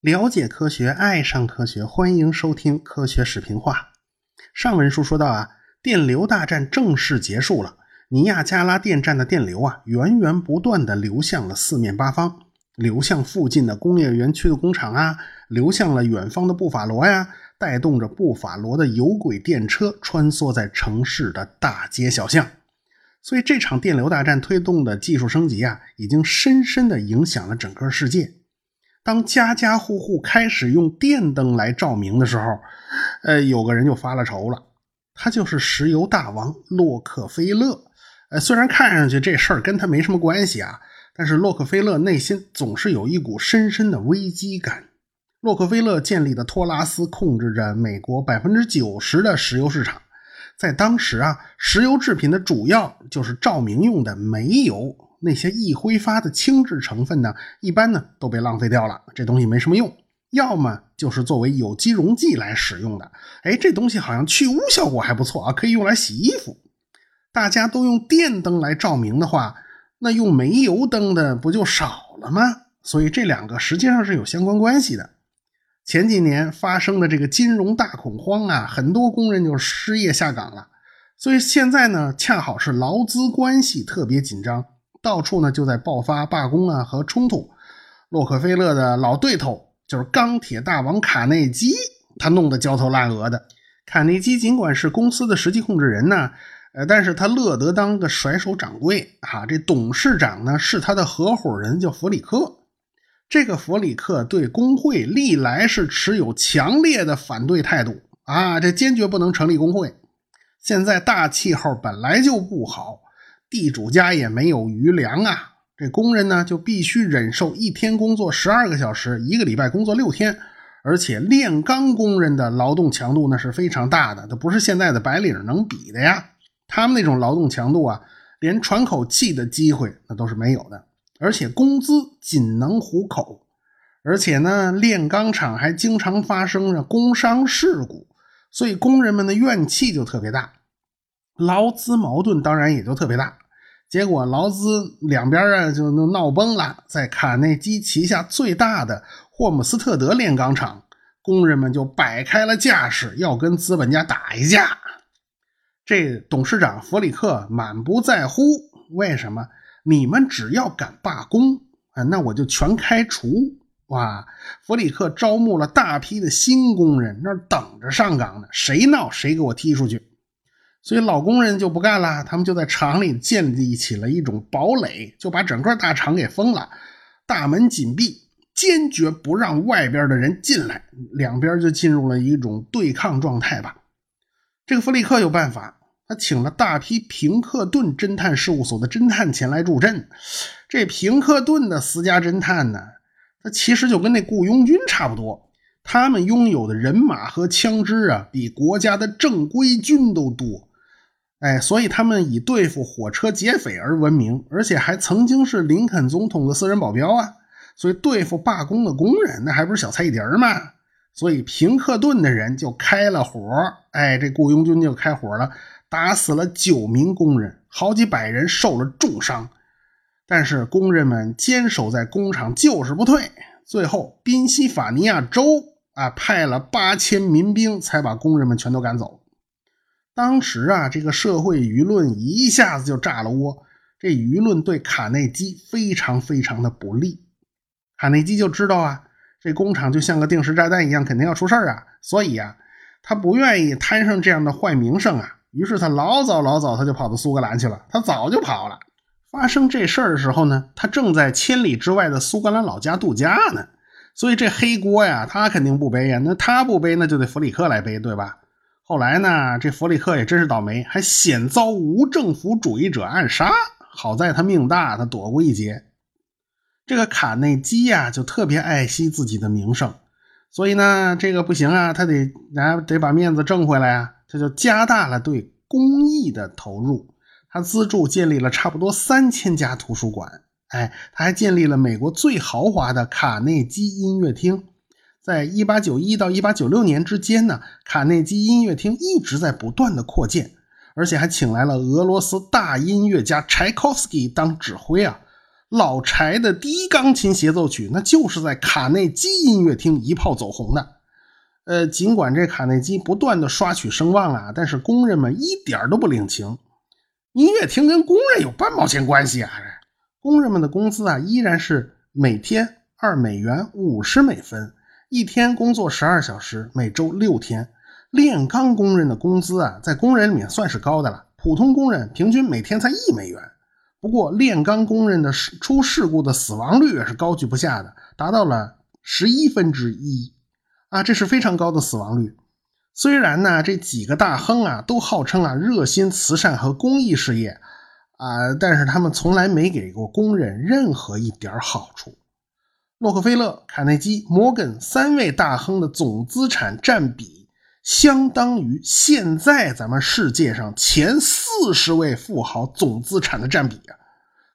了解科学，爱上科学，欢迎收听《科学视频化》。上文书说到啊，电流大战正式结束了。尼亚加拉电站的电流啊，源源不断地流向了四面八方，流向附近的工业园区的工厂啊，流向了远方的布法罗呀，带动着布法罗的有轨电车穿梭在城市的大街小巷。所以这场电流大战推动的技术升级啊，已经深深地影响了整个世界。当家家户户开始用电灯来照明的时候，呃，有个人就发了愁了，他就是石油大王洛克菲勒。呃，虽然看上去这事儿跟他没什么关系啊，但是洛克菲勒内心总是有一股深深的危机感。洛克菲勒建立的托拉斯控制着美国百分之九十的石油市场，在当时啊，石油制品的主要就是照明用的煤油，那些易挥发的轻质成分呢，一般呢都被浪费掉了，这东西没什么用，要么就是作为有机溶剂来使用的。哎，这东西好像去污效果还不错啊，可以用来洗衣服。大家都用电灯来照明的话，那用煤油灯的不就少了吗？所以这两个实际上是有相关关系的。前几年发生的这个金融大恐慌啊，很多工人就失业下岗了。所以现在呢，恰好是劳资关系特别紧张，到处呢就在爆发罢工啊和冲突。洛克菲勒的老对头就是钢铁大王卡内基，他弄得焦头烂额的。卡内基尽管是公司的实际控制人呢。呃，但是他乐得当个甩手掌柜啊！这董事长呢是他的合伙人，叫弗里克。这个弗里克对工会历来是持有强烈的反对态度啊，这坚决不能成立工会。现在大气候本来就不好，地主家也没有余粮啊，这工人呢就必须忍受一天工作十二个小时，一个礼拜工作六天，而且炼钢工人的劳动强度那是非常大的，它不是现在的白领能比的呀。他们那种劳动强度啊，连喘口气的机会那都是没有的，而且工资仅能糊口，而且呢，炼钢厂还经常发生着工伤事故，所以工人们的怨气就特别大，劳资矛盾当然也就特别大。结果劳资两边啊就闹崩了，在卡内基旗下最大的霍姆斯特德炼钢厂，工人们就摆开了架势，要跟资本家打一架。这董事长弗里克满不在乎，为什么？你们只要敢罢工啊，那我就全开除！哇，弗里克招募了大批的新工人，那等着上岗呢，谁闹谁给我踢出去！所以老工人就不干了，他们就在厂里建立起了一种堡垒，就把整个大厂给封了，大门紧闭，坚决不让外边的人进来，两边就进入了一种对抗状态吧。这个弗里克有办法。他请了大批平克顿侦探事务所的侦探前来助阵。这平克顿的私家侦探呢，他其实就跟那雇佣军差不多。他们拥有的人马和枪支啊，比国家的正规军都多。哎，所以他们以对付火车劫匪而闻名，而且还曾经是林肯总统的私人保镖啊。所以对付罢工的工人，那还不是小菜一碟儿吗？所以平克顿的人就开了火，哎，这雇佣军就开火了。打死了九名工人，好几百人受了重伤，但是工人们坚守在工厂就是不退。最后，宾夕法尼亚州啊派了八千民兵，才把工人们全都赶走。当时啊，这个社会舆论一下子就炸了窝，这舆论对卡内基非常非常的不利。卡内基就知道啊，这工厂就像个定时炸弹一样，肯定要出事儿啊，所以啊，他不愿意摊上这样的坏名声啊。于是他老早老早他就跑到苏格兰去了，他早就跑了。发生这事儿的时候呢，他正在千里之外的苏格兰老家度假呢。所以这黑锅呀，他肯定不背呀。那他不背，那就得弗里克来背，对吧？后来呢，这弗里克也真是倒霉，还险遭无政府主义者暗杀。好在他命大，他躲过一劫。这个卡内基呀，就特别爱惜自己的名声，所以呢，这个不行啊，他得啊得把面子挣回来啊。这就加大了对公益的投入，他资助建立了差不多三千家图书馆，哎，他还建立了美国最豪华的卡内基音乐厅。在一八九一到一八九六年之间呢，卡内基音乐厅一直在不断的扩建，而且还请来了俄罗斯大音乐家柴可夫斯基当指挥啊。老柴的第一钢琴协奏曲，那就是在卡内基音乐厅一炮走红的。呃，尽管这卡内基不断的刷取声望啊，但是工人们一点都不领情。音乐厅跟工人有半毛钱关系啊？工人们的工资啊，依然是每天二美元五十美分，一天工作十二小时，每周六天。炼钢工人的工资啊，在工人里面算是高的了，普通工人平均每天才一美元。不过，炼钢工人的出事故的死亡率也是高居不下的，达到了十一分之一啊，这是非常高的死亡率。虽然呢，这几个大亨啊都号称啊热心慈善和公益事业啊，但是他们从来没给过工人任何一点好处。洛克菲勒、卡内基、摩根三位大亨的总资产占比，相当于现在咱们世界上前四十位富豪总资产的占比啊！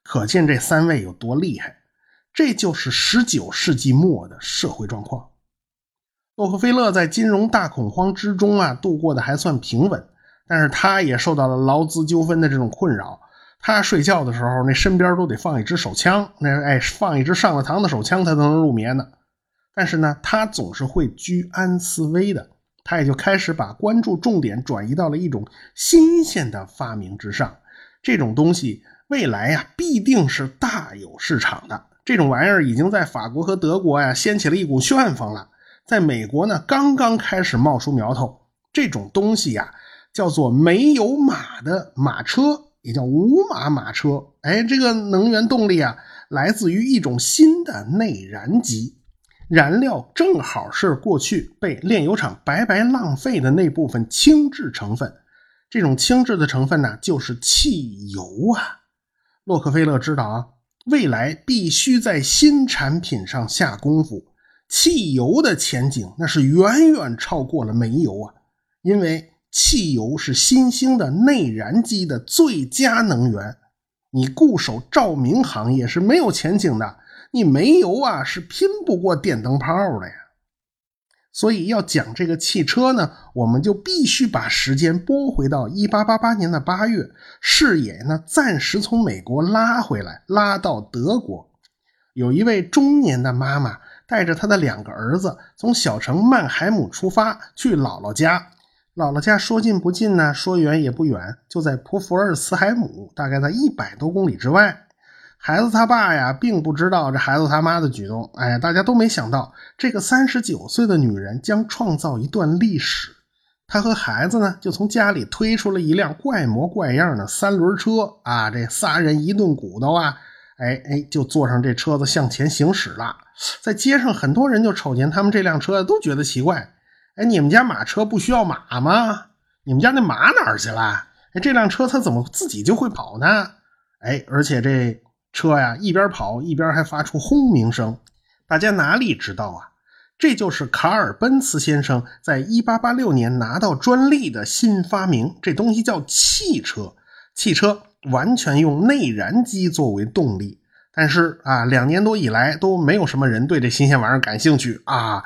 可见这三位有多厉害。这就是十九世纪末的社会状况。洛克菲勒在金融大恐慌之中啊，度过的还算平稳，但是他也受到了劳资纠纷的这种困扰。他睡觉的时候，那身边都得放一支手枪，那哎，放一支上了膛的手枪，他才能入眠呢。但是呢，他总是会居安思危的，他也就开始把关注重点转移到了一种新鲜的发明之上。这种东西未来呀，必定是大有市场的。这种玩意儿已经在法国和德国呀，掀起了一股旋风了。在美国呢，刚刚开始冒出苗头。这种东西呀，叫做没有马的马车，也叫无马马车。哎，这个能源动力啊，来自于一种新的内燃机，燃料正好是过去被炼油厂白白浪费的那部分轻质成分。这种轻质的成分呢，就是汽油啊。洛克菲勒知道啊，未来必须在新产品上下功夫。汽油的前景那是远远超过了煤油啊，因为汽油是新兴的内燃机的最佳能源。你固守照明行业是没有前景的，你煤油啊是拼不过电灯泡的呀。所以要讲这个汽车呢，我们就必须把时间拨回到一八八八年的八月，视野呢暂时从美国拉回来，拉到德国，有一位中年的妈妈。带着他的两个儿子从小城曼海姆出发去姥姥家。姥姥家说近不近呢？说远也不远，就在普福尔茨海姆，大概在一百多公里之外。孩子他爸呀，并不知道这孩子他妈的举动。哎，大家都没想到，这个三十九岁的女人将创造一段历史。她和孩子呢，就从家里推出了一辆怪模怪样的三轮车啊，这仨人一顿骨头啊。哎哎，就坐上这车子向前行驶了。在街上，很多人就瞅见他们这辆车，都觉得奇怪。哎，你们家马车不需要马吗？你们家那马哪儿去了？哎，这辆车它怎么自己就会跑呢？哎，而且这车呀，一边跑一边还发出轰鸣声。大家哪里知道啊？这就是卡尔奔茨先生在1886年拿到专利的新发明，这东西叫汽车。汽车。完全用内燃机作为动力，但是啊，两年多以来都没有什么人对这新鲜玩意儿感兴趣啊。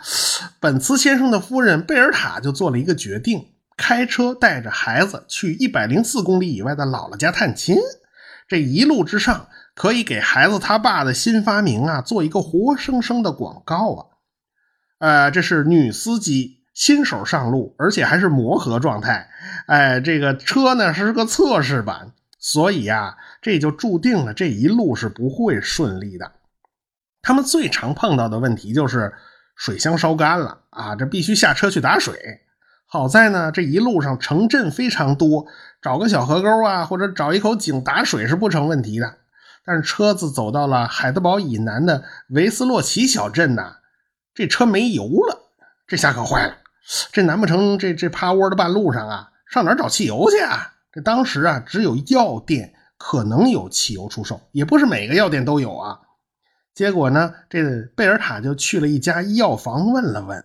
本茨先生的夫人贝尔塔就做了一个决定，开车带着孩子去一百零四公里以外的姥姥家探亲。这一路之上，可以给孩子他爸的新发明啊做一个活生生的广告啊。呃，这是女司机新手上路，而且还是磨合状态。哎，这个车呢是个测试版。所以呀，这就注定了这一路是不会顺利的。他们最常碰到的问题就是水箱烧干了啊，这必须下车去打水。好在呢，这一路上城镇非常多，找个小河沟啊，或者找一口井打水是不成问题的。但是车子走到了海德堡以南的维斯洛奇小镇呢，这车没油了，这下可坏了。这难不成这这趴窝的半路上啊，上哪找汽油去啊？这当时啊，只有药店可能有汽油出售，也不是每个药店都有啊。结果呢，这贝尔塔就去了一家药房问了问，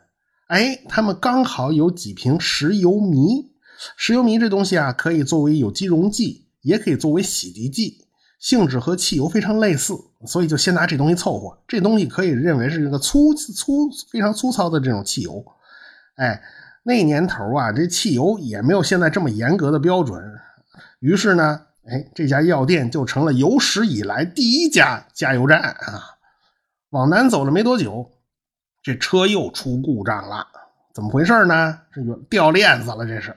哎，他们刚好有几瓶石油醚。石油醚这东西啊，可以作为有机溶剂，也可以作为洗涤剂，性质和汽油非常类似，所以就先拿这东西凑合。这东西可以认为是一个粗粗非常粗糙的这种汽油，哎。那年头啊，这汽油也没有现在这么严格的标准于是呢，哎，这家药店就成了有史以来第一家加油站啊。往南走了没多久，这车又出故障了，怎么回事呢？这就掉链子了，这是。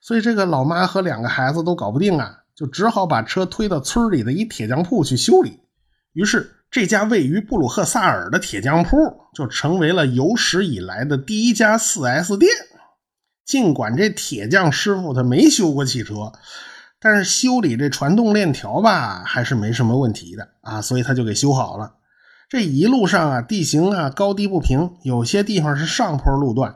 所以这个老妈和两个孩子都搞不定啊，就只好把车推到村里的一铁匠铺去修理。于是。这家位于布鲁赫萨尔的铁匠铺就成为了有史以来的第一家 4S 店。尽管这铁匠师傅他没修过汽车，但是修理这传动链条吧还是没什么问题的啊，所以他就给修好了。这一路上啊，地形啊高低不平，有些地方是上坡路段，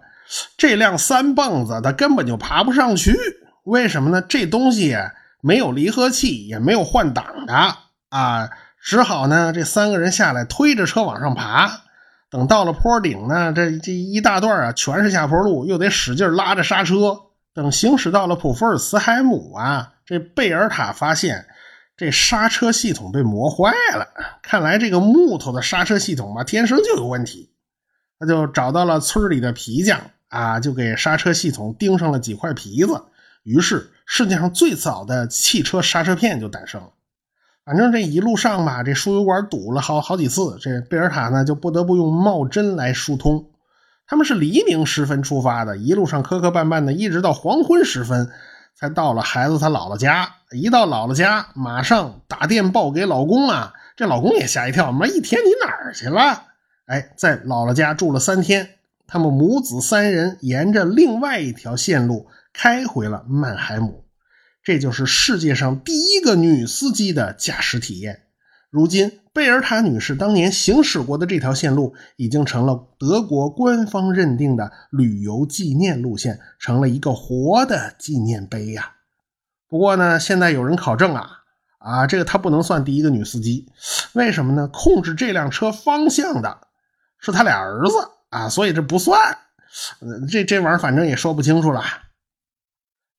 这辆三蹦子它根本就爬不上去。为什么呢？这东西没有离合器，也没有换挡的啊。只好呢，这三个人下来推着车往上爬。等到了坡顶呢，这这一大段啊全是下坡路，又得使劲拉着刹车。等行驶到了普福尔茨海姆啊，这贝尔塔发现这刹车系统被磨坏了。看来这个木头的刹车系统嘛，天生就有问题。他就找到了村里的皮匠啊，就给刹车系统钉上了几块皮子。于是，世界上最早的汽车刹车片就诞生了。反正这一路上吧，这输油管堵了好好几次，这贝尔塔呢就不得不用冒针来疏通。他们是黎明时分出发的，一路上磕磕绊绊的，一直到黄昏时分才到了孩子他姥姥家。一到姥姥家，马上打电报给老公啊，这老公也吓一跳，妈一天你哪儿去了？哎，在姥姥家住了三天，他们母子三人沿着另外一条线路开回了曼海姆。这就是世界上第一个女司机的驾驶体验。如今，贝尔塔女士当年行驶过的这条线路已经成了德国官方认定的旅游纪念路线，成了一个活的纪念碑呀。不过呢，现在有人考证啊，啊，这个她不能算第一个女司机，为什么呢？控制这辆车方向的是他俩儿子啊，所以这不算。这这玩意儿反正也说不清楚了。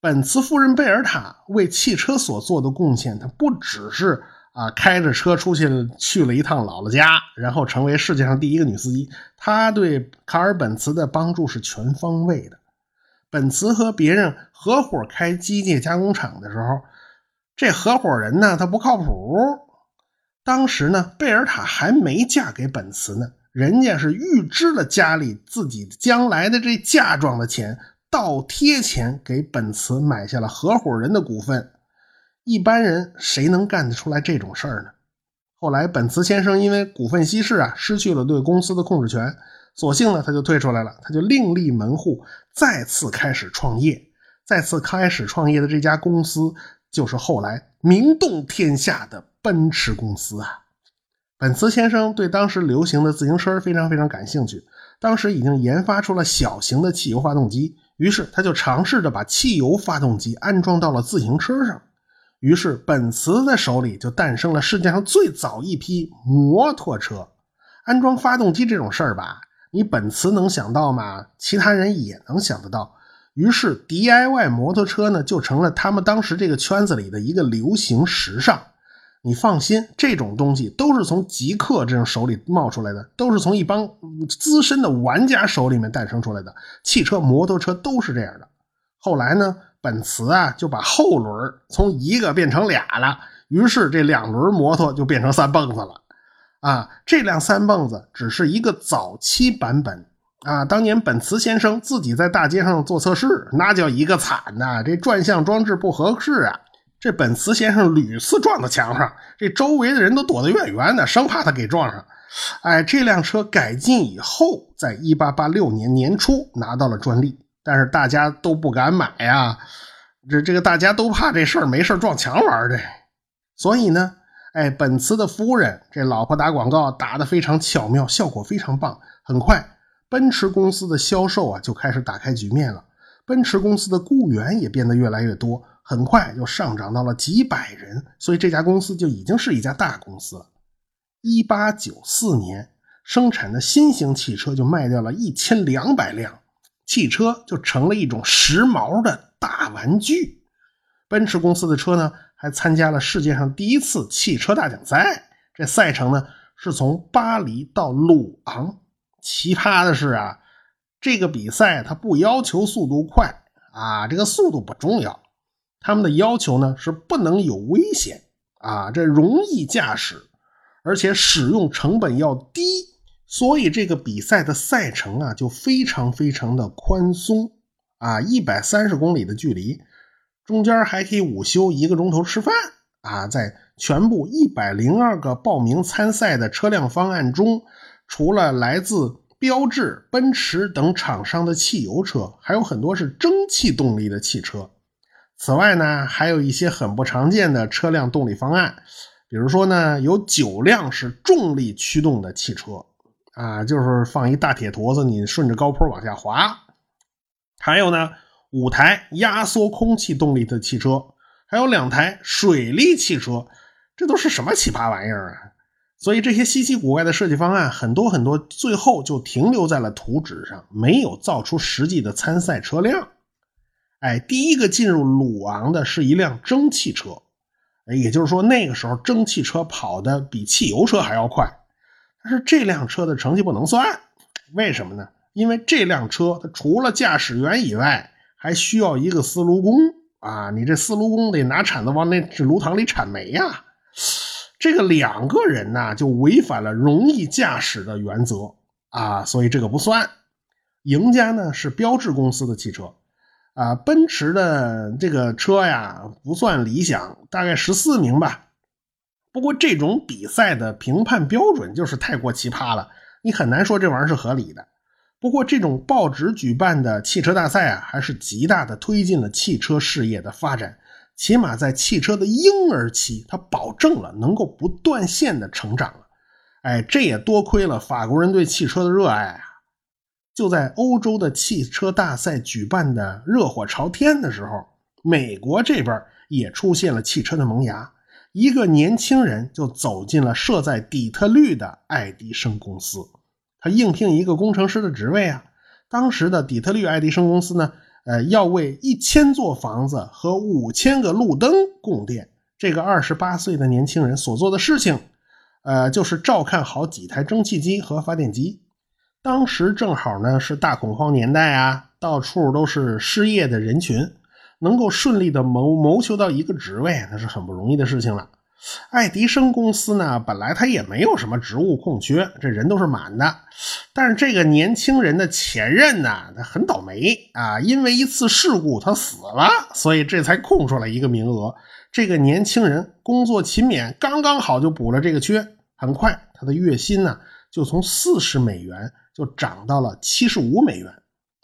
本茨夫人贝尔塔为汽车所做的贡献，它不只是啊开着车出去去了一趟姥姥家，然后成为世界上第一个女司机。她对卡尔本茨的帮助是全方位的。本茨和别人合伙开机械加工厂的时候，这合伙人呢他不靠谱。当时呢贝尔塔还没嫁给本茨呢，人家是预支了家里自己将来的这嫁妆的钱。倒贴钱给本茨买下了合伙人的股份，一般人谁能干得出来这种事儿呢？后来本茨先生因为股份稀释啊，失去了对公司的控制权，索性呢他就退出来了，他就另立门户，再次开始创业。再次开始创业的这家公司，就是后来名动天下的奔驰公司啊。本茨先生对当时流行的自行车非常非常感兴趣，当时已经研发出了小型的汽油发动机。于是他就尝试着把汽油发动机安装到了自行车上，于是本茨的手里就诞生了世界上最早一批摩托车。安装发动机这种事儿吧，你本茨能想到吗？其他人也能想得到。于是 DIY 摩托车呢，就成了他们当时这个圈子里的一个流行时尚。你放心，这种东西都是从极客这种手里冒出来的，都是从一帮资深的玩家手里面诞生出来的。汽车、摩托车都是这样的。后来呢，本茨啊就把后轮从一个变成俩了，于是这两轮摩托就变成三蹦子了。啊，这辆三蹦子只是一个早期版本啊。当年本茨先生自己在大街上做测试，那叫一个惨呐！这转向装置不合适啊。这本茨先生屡次撞到墙上，这周围的人都躲得远远的，生怕他给撞上。哎，这辆车改进以后，在一八八六年年初拿到了专利，但是大家都不敢买呀。这这个大家都怕这事儿没事儿撞墙玩的，所以呢，哎，本茨的夫人这老婆打广告打得非常巧妙，效果非常棒。很快，奔驰公司的销售啊就开始打开局面了，奔驰公司的雇员也变得越来越多。很快就上涨到了几百人，所以这家公司就已经是一家大公司了。一八九四年生产的新型汽车就卖掉了一千两百辆，汽车就成了一种时髦的大玩具。奔驰公司的车呢，还参加了世界上第一次汽车大奖赛，这赛程呢是从巴黎到鲁昂。奇葩的是啊，这个比赛它不要求速度快啊，这个速度不重要。他们的要求呢是不能有危险啊，这容易驾驶，而且使用成本要低，所以这个比赛的赛程啊就非常非常的宽松。啊，一百三十公里的距离，中间还可以午休一个钟头吃饭。啊，在全部一百零二个报名参赛的车辆方案中，除了来自标致、奔驰等厂商的汽油车，还有很多是蒸汽动力的汽车。此外呢，还有一些很不常见的车辆动力方案，比如说呢，有九辆是重力驱动的汽车，啊，就是放一大铁坨子，你顺着高坡往下滑；还有呢，五台压缩空气动力的汽车，还有两台水力汽车，这都是什么奇葩玩意儿啊！所以这些稀奇古怪的设计方案很多很多，最后就停留在了图纸上，没有造出实际的参赛车辆。哎，第一个进入鲁昂的是一辆蒸汽车，也就是说那个时候蒸汽车跑的比汽油车还要快。但是这辆车的成绩不能算，为什么呢？因为这辆车它除了驾驶员以外，还需要一个司炉工啊！你这司炉工得拿铲子往那炉膛里铲煤呀。这个两个人呢，就违反了容易驾驶的原则啊，所以这个不算。赢家呢是标致公司的汽车。啊，奔驰的这个车呀不算理想，大概十四名吧。不过这种比赛的评判标准就是太过奇葩了，你很难说这玩意儿是合理的。不过这种报纸举办的汽车大赛啊，还是极大的推进了汽车事业的发展。起码在汽车的婴儿期，它保证了能够不断线的成长了。哎，这也多亏了法国人对汽车的热爱啊。就在欧洲的汽车大赛举办的热火朝天的时候，美国这边也出现了汽车的萌芽。一个年轻人就走进了设在底特律的爱迪生公司，他应聘一个工程师的职位啊。当时的底特律爱迪生公司呢，呃，要为一千座房子和五千个路灯供电。这个二十八岁的年轻人所做的事情，呃，就是照看好几台蒸汽机和发电机。当时正好呢是大恐慌年代啊，到处都是失业的人群，能够顺利的谋谋求到一个职位，那是很不容易的事情了。爱迪生公司呢，本来他也没有什么职务空缺，这人都是满的。但是这个年轻人的前任呢，他很倒霉啊，因为一次事故他死了，所以这才空出来一个名额。这个年轻人工作勤勉，刚刚好就补了这个缺。很快，他的月薪呢就从四十美元。就涨到了七十五美元，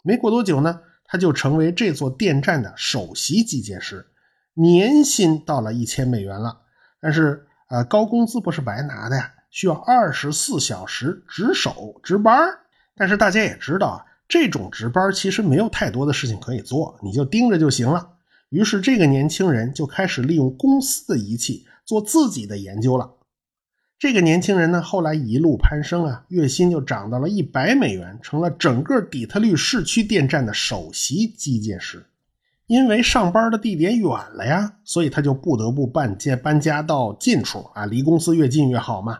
没过多久呢，他就成为这座电站的首席机械师，年薪到了一千美元了。但是，呃，高工资不是白拿的呀，需要二十四小时值守值班。但是大家也知道啊，这种值班其实没有太多的事情可以做，你就盯着就行了。于是，这个年轻人就开始利用公司的仪器做自己的研究了。这个年轻人呢，后来一路攀升啊，月薪就涨到了一百美元，成了整个底特律市区电站的首席机械师。因为上班的地点远了呀，所以他就不得不搬家搬家到近处啊，离公司越近越好嘛。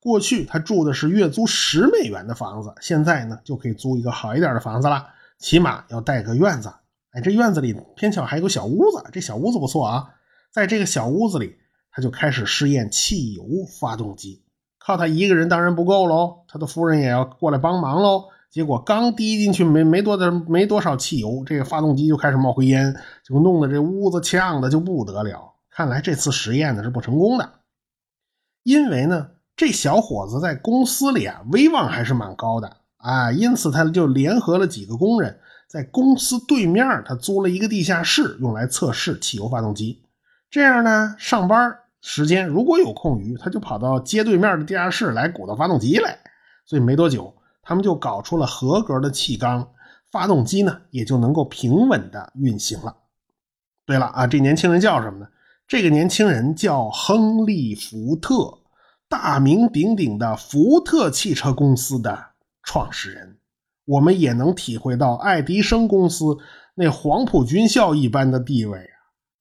过去他住的是月租十美元的房子，现在呢就可以租一个好一点的房子了，起码要带个院子。哎，这院子里偏巧还有个小屋子，这小屋子不错啊，在这个小屋子里。他就开始试验汽油发动机，靠他一个人当然不够喽，他的夫人也要过来帮忙喽。结果刚滴进去没没多的没多少汽油，这个发动机就开始冒灰烟，就弄得这屋子呛的就不得了。看来这次实验呢是不成功的，因为呢这小伙子在公司里啊威望还是蛮高的啊，因此他就联合了几个工人，在公司对面他租了一个地下室，用来测试汽油发动机。这样呢上班。时间如果有空余，他就跑到街对面的地下室来鼓捣发动机来。所以没多久，他们就搞出了合格的气缸，发动机呢也就能够平稳的运行了。对了啊，这年轻人叫什么呢？这个年轻人叫亨利·福特，大名鼎鼎的福特汽车公司的创始人。我们也能体会到爱迪生公司那黄埔军校一般的地位。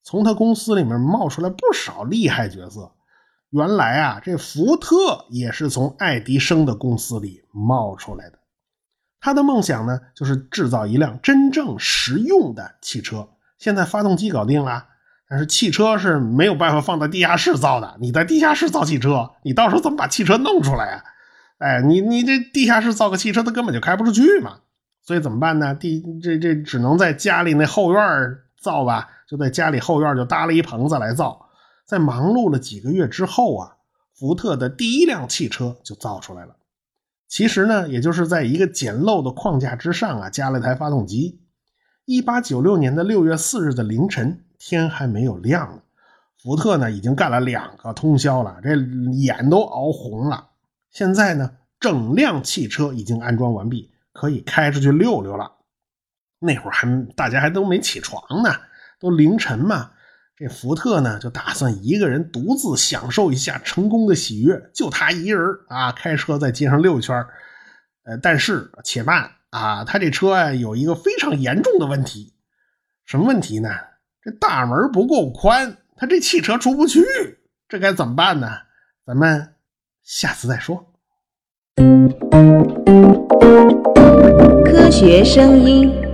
从他公司里面冒出来不少厉害角色。原来啊，这福特也是从爱迪生的公司里冒出来的。他的梦想呢，就是制造一辆真正实用的汽车。现在发动机搞定了，但是汽车是没有办法放在地下室造的。你在地下室造汽车，你到时候怎么把汽车弄出来呀？哎，你你这地下室造个汽车，它根本就开不出去嘛。所以怎么办呢？地这这只能在家里那后院造吧，就在家里后院就搭了一棚子来造。在忙碌了几个月之后啊，福特的第一辆汽车就造出来了。其实呢，也就是在一个简陋的框架之上啊，加了台发动机。一八九六年的六月四日的凌晨，天还没有亮呢，福特呢已经干了两个通宵了，这眼都熬红了。现在呢，整辆汽车已经安装完毕，可以开出去溜溜了。那会儿还大家还都没起床呢，都凌晨嘛。这福特呢就打算一个人独自享受一下成功的喜悦，就他一人啊，开车在街上溜一圈。呃，但是且慢。啊，他这车啊有一个非常严重的问题，什么问题呢？这大门不够宽，他这汽车出不去，这该怎么办呢？咱们下次再说。科学声音。